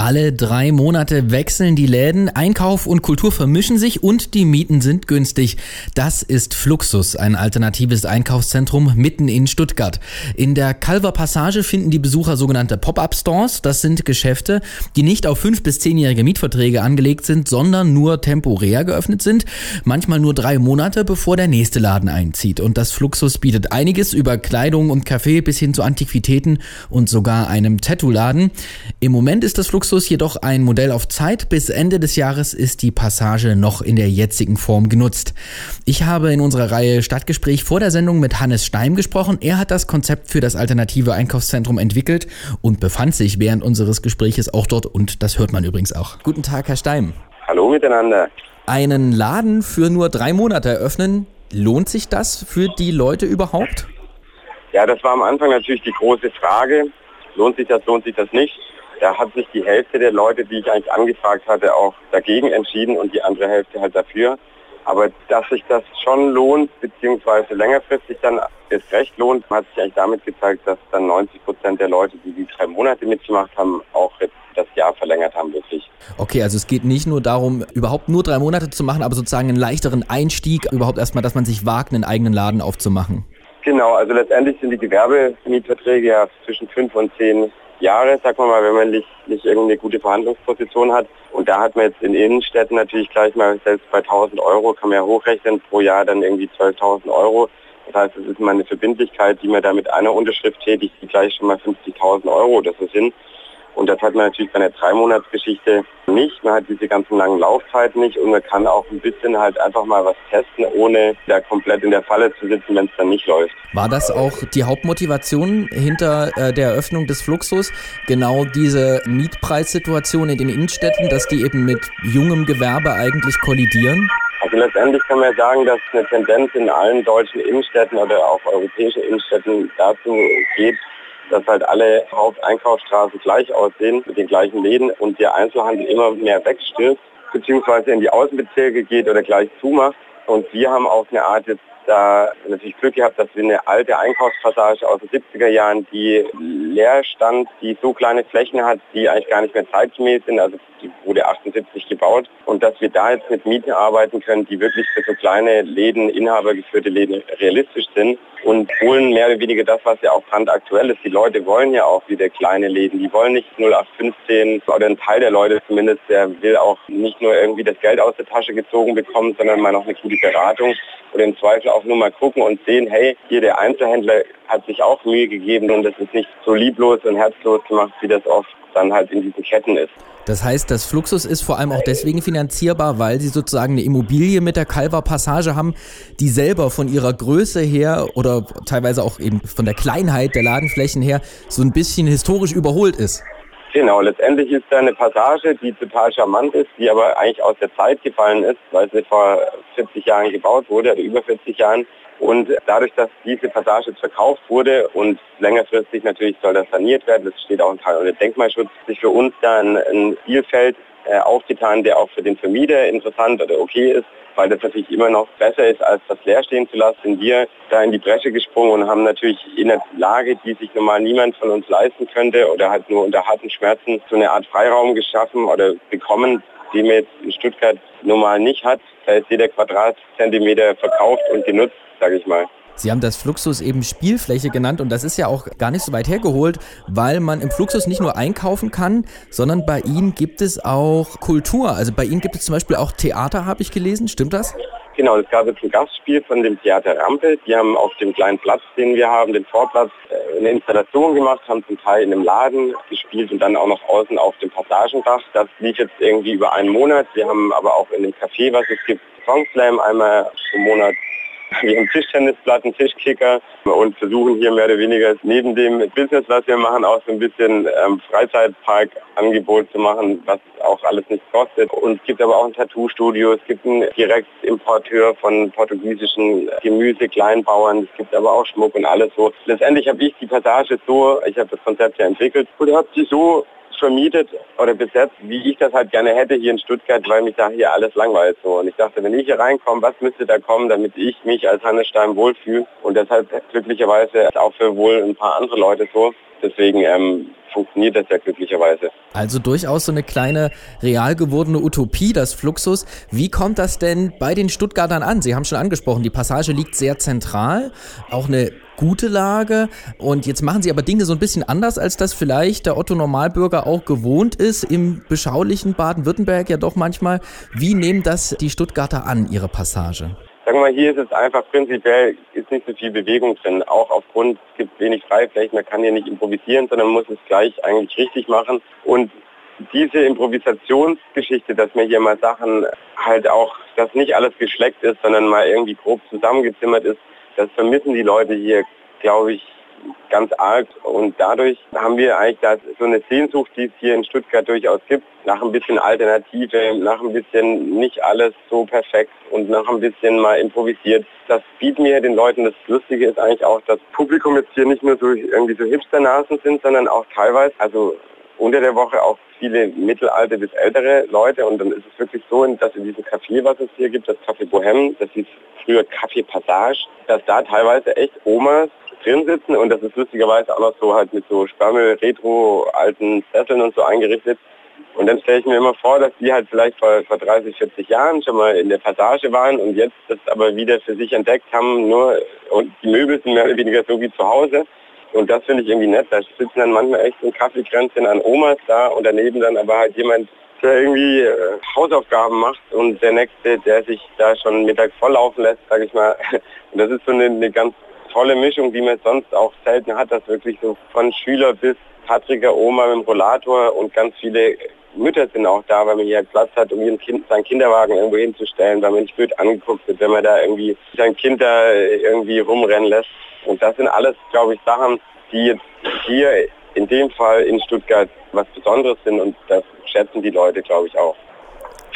Alle drei Monate wechseln die Läden, Einkauf und Kultur vermischen sich und die Mieten sind günstig. Das ist Fluxus, ein alternatives Einkaufszentrum mitten in Stuttgart. In der Calver Passage finden die Besucher sogenannte Pop-up-Stores. Das sind Geschäfte, die nicht auf fünf bis zehnjährige Mietverträge angelegt sind, sondern nur temporär geöffnet sind. Manchmal nur drei Monate, bevor der nächste Laden einzieht. Und das Fluxus bietet einiges über Kleidung und Kaffee bis hin zu Antiquitäten und sogar einem Tattoo-Laden. Im Moment ist das Fluxus Luxus jedoch ein Modell auf Zeit. Bis Ende des Jahres ist die Passage noch in der jetzigen Form genutzt. Ich habe in unserer Reihe Stadtgespräch vor der Sendung mit Hannes Steim gesprochen. Er hat das Konzept für das alternative Einkaufszentrum entwickelt und befand sich während unseres Gespräches auch dort und das hört man übrigens auch. Guten Tag, Herr Steim. Hallo miteinander. Einen Laden für nur drei Monate eröffnen, lohnt sich das für die Leute überhaupt? Ja, das war am Anfang natürlich die große Frage. Lohnt sich das, lohnt sich das nicht? Da hat sich die Hälfte der Leute, die ich eigentlich angefragt hatte, auch dagegen entschieden und die andere Hälfte halt dafür. Aber dass sich das schon lohnt, beziehungsweise längerfristig dann erst recht lohnt, hat sich eigentlich damit gezeigt, dass dann 90 Prozent der Leute, die die drei Monate mitgemacht haben, auch jetzt das Jahr verlängert haben wirklich. Okay, also es geht nicht nur darum, überhaupt nur drei Monate zu machen, aber sozusagen einen leichteren Einstieg, überhaupt erstmal, dass man sich wagt, einen eigenen Laden aufzumachen. Genau, also letztendlich sind die Gewerbemietverträge ja zwischen fünf und zehn Jahre, sag mal, wenn man nicht, nicht irgendeine gute Verhandlungsposition hat. Und da hat man jetzt in Innenstädten natürlich gleich mal, selbst bei 1000 Euro, kann man ja hochrechnen, pro Jahr dann irgendwie 12.000 Euro. Das heißt, es ist mal eine Verbindlichkeit, die man da mit einer Unterschrift tätigt, die gleich schon mal 50.000 Euro oder so sind. Und das hat man natürlich bei einer Drei-Monats-Geschichte nicht. Man hat diese ganzen langen Laufzeiten nicht und man kann auch ein bisschen halt einfach mal was testen, ohne da komplett in der Falle zu sitzen, wenn es dann nicht läuft. War das auch die Hauptmotivation hinter äh, der Eröffnung des Fluxus? Genau diese Mietpreissituation in den Innenstädten, dass die eben mit jungem Gewerbe eigentlich kollidieren? Also letztendlich kann man sagen, dass eine Tendenz in allen deutschen Innenstädten oder auch europäischen Innenstädten dazu geht, dass halt alle Haupteinkaufsstraßen gleich aussehen mit den gleichen Läden und der Einzelhandel immer mehr wegstirbt, beziehungsweise in die Außenbezirke geht oder gleich zumacht. Und wir haben auch eine Art jetzt da natürlich Glück gehabt, dass wir eine alte Einkaufspassage aus den 70er Jahren, die leer stand, die so kleine Flächen hat, die eigentlich gar nicht mehr zeitgemäß sind. Also die wurde 78 gebaut. Und dass wir da jetzt mit Mieten arbeiten können, die wirklich für so kleine Läden, inhabergeführte Läden realistisch sind und holen mehr oder weniger das, was ja auch brandaktuell ist. Die Leute wollen ja auch wieder kleine Läden. Die wollen nicht 0815 oder ein Teil der Leute zumindest, der will auch nicht nur irgendwie das Geld aus der Tasche gezogen bekommen, sondern mal noch eine gute Beratung oder im Zweifel auch nur mal gucken und sehen, hey, hier der Einzelhändler hat sich auch Mühe gegeben und das ist nicht so lieblos und herzlos gemacht, wie das oft dann halt in diesen Ketten ist. Das heißt, das Fluxus ist vor allem auch deswegen finanzierbar, weil sie sozusagen eine Immobilie mit der Calver Passage haben, die selber von ihrer Größe her oder teilweise auch eben von der Kleinheit der Ladenflächen her so ein bisschen historisch überholt ist. Genau, letztendlich ist da eine Passage, die total charmant ist, die aber eigentlich aus der Zeit gefallen ist, weil sie vor 40 Jahren gebaut wurde, oder über 40 Jahren. Und dadurch, dass diese Passage verkauft wurde und längerfristig natürlich soll das saniert werden, das steht auch ein Teil unter Denkmalschutz, sich für uns da ein, ein Spielfeld äh, aufgetan, der auch für den Vermieter interessant oder okay ist, weil das natürlich immer noch besser ist, als das leer stehen zu lassen, sind wir da in die Bresche gesprungen und haben natürlich in einer Lage, die sich normal niemand von uns leisten könnte oder halt nur unter harten Schmerzen so eine Art Freiraum geschaffen oder bekommen, die man jetzt in Stuttgart normal nicht hat. Da ist jeder Quadratzentimeter verkauft und genutzt sage ich mal. Sie haben das Fluxus eben Spielfläche genannt und das ist ja auch gar nicht so weit hergeholt, weil man im Fluxus nicht nur einkaufen kann, sondern bei Ihnen gibt es auch Kultur. Also bei Ihnen gibt es zum Beispiel auch Theater, habe ich gelesen. Stimmt das? Genau, es gab jetzt ein Gastspiel von dem Theater Rampe. Die haben auf dem kleinen Platz, den wir haben, den Vorplatz, äh, eine Installation gemacht, haben zum Teil in einem Laden gespielt und dann auch noch außen auf dem Passagendach. Das lief jetzt irgendwie über einen Monat. Wir haben aber auch in dem Café, was es gibt, Songslam einmal im Monat wir haben Tischtennisplatten, Tischkicker und versuchen hier mehr oder weniger neben dem Business, was wir machen, auch so ein bisschen ähm, Freizeitpark-Angebot zu machen, was auch alles nichts kostet. Und es gibt aber auch ein Tattoo-Studio, es gibt einen Direktimporteur von portugiesischen Gemüse, Kleinbauern, es gibt aber auch Schmuck und alles so. Letztendlich habe ich die Passage so, ich habe das Konzept ja entwickelt und habe sie so vermietet oder besetzt, wie ich das halt gerne hätte hier in Stuttgart, weil mich da hier alles langweilt so. Und ich dachte, wenn ich hier reinkomme, was müsste da kommen, damit ich mich als Hannes Stein wohlfühle? Und deshalb glücklicherweise auch für wohl ein paar andere Leute so. Deswegen ähm, funktioniert das ja glücklicherweise. Also durchaus so eine kleine real gewordene Utopie, das Fluxus. Wie kommt das denn bei den Stuttgartern an? Sie haben schon angesprochen, die Passage liegt sehr zentral, auch eine gute Lage. Und jetzt machen Sie aber Dinge so ein bisschen anders, als das vielleicht der Otto Normalbürger auch gewohnt ist, im beschaulichen Baden-Württemberg ja doch manchmal. Wie nehmen das die Stuttgarter an, Ihre Passage? Sagen wir mal, hier ist es einfach prinzipiell, ist nicht so viel Bewegung drin. Auch aufgrund, es gibt wenig Freiflächen, man kann hier nicht improvisieren, sondern muss es gleich eigentlich richtig machen. Und diese Improvisationsgeschichte, dass man hier mal Sachen halt auch, dass nicht alles geschleckt ist, sondern mal irgendwie grob zusammengezimmert ist, das vermissen die Leute hier, glaube ich, ganz arg. Und dadurch haben wir eigentlich da so eine Sehnsucht, die es hier in Stuttgart durchaus gibt, nach ein bisschen Alternative, nach ein bisschen nicht alles so perfekt und nach ein bisschen mal improvisiert. Das bieten wir den Leuten. Das Lustige ist eigentlich auch, dass Publikum jetzt hier nicht nur so irgendwie so Hipsternasen sind, sondern auch teilweise, also unter der Woche auch viele mittelalte bis ältere Leute und dann ist es wirklich so, dass in diesem Café, was es hier gibt, das Café Bohem, das hieß früher Café Passage, dass da teilweise echt Omas drin sitzen und das ist lustigerweise auch noch so halt mit so Spermel, Retro, alten Sesseln und so eingerichtet. Und dann stelle ich mir immer vor, dass die halt vielleicht vor, vor 30, 40 Jahren schon mal in der Passage waren und jetzt das aber wieder für sich entdeckt haben, nur und die Möbel sind mehr oder weniger so wie zu Hause. Und das finde ich irgendwie nett. Da sitzen dann manchmal echt so Kaffeekränzchen an Omas da und daneben dann aber halt jemand, der irgendwie äh, Hausaufgaben macht und der Nächste, der sich da schon mittags volllaufen lässt, sage ich mal. Und das ist so eine, eine ganz tolle Mischung, die man sonst auch selten hat, dass wirklich so von Schüler bis Patricker Oma mit dem Rollator und ganz viele Mütter sind auch da, weil man hier Platz hat, um ihren kind, seinen Kinderwagen irgendwo hinzustellen, weil man nicht blöd angeguckt wird, wenn man da irgendwie sein Kind da irgendwie rumrennen lässt. Und das sind alles, glaube ich, Sachen, die jetzt hier in dem Fall in Stuttgart was Besonderes sind und das schätzen die Leute, glaube ich, auch.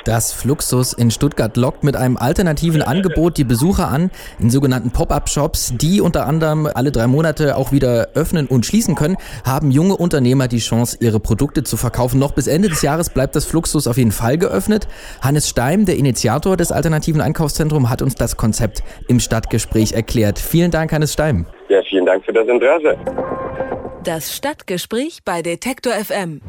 Das Fluxus in Stuttgart lockt mit einem alternativen Angebot die Besucher an in sogenannten Pop-up-Shops, die unter anderem alle drei Monate auch wieder öffnen und schließen können, haben junge Unternehmer die Chance, ihre Produkte zu verkaufen. Noch bis Ende des Jahres bleibt das Fluxus auf jeden Fall geöffnet. Hannes Steim, der Initiator des alternativen Einkaufszentrums, hat uns das Konzept im Stadtgespräch erklärt. Vielen Dank, Hannes Steim. Ja, vielen Dank für das Interesse. Das Stadtgespräch bei Detektor FM.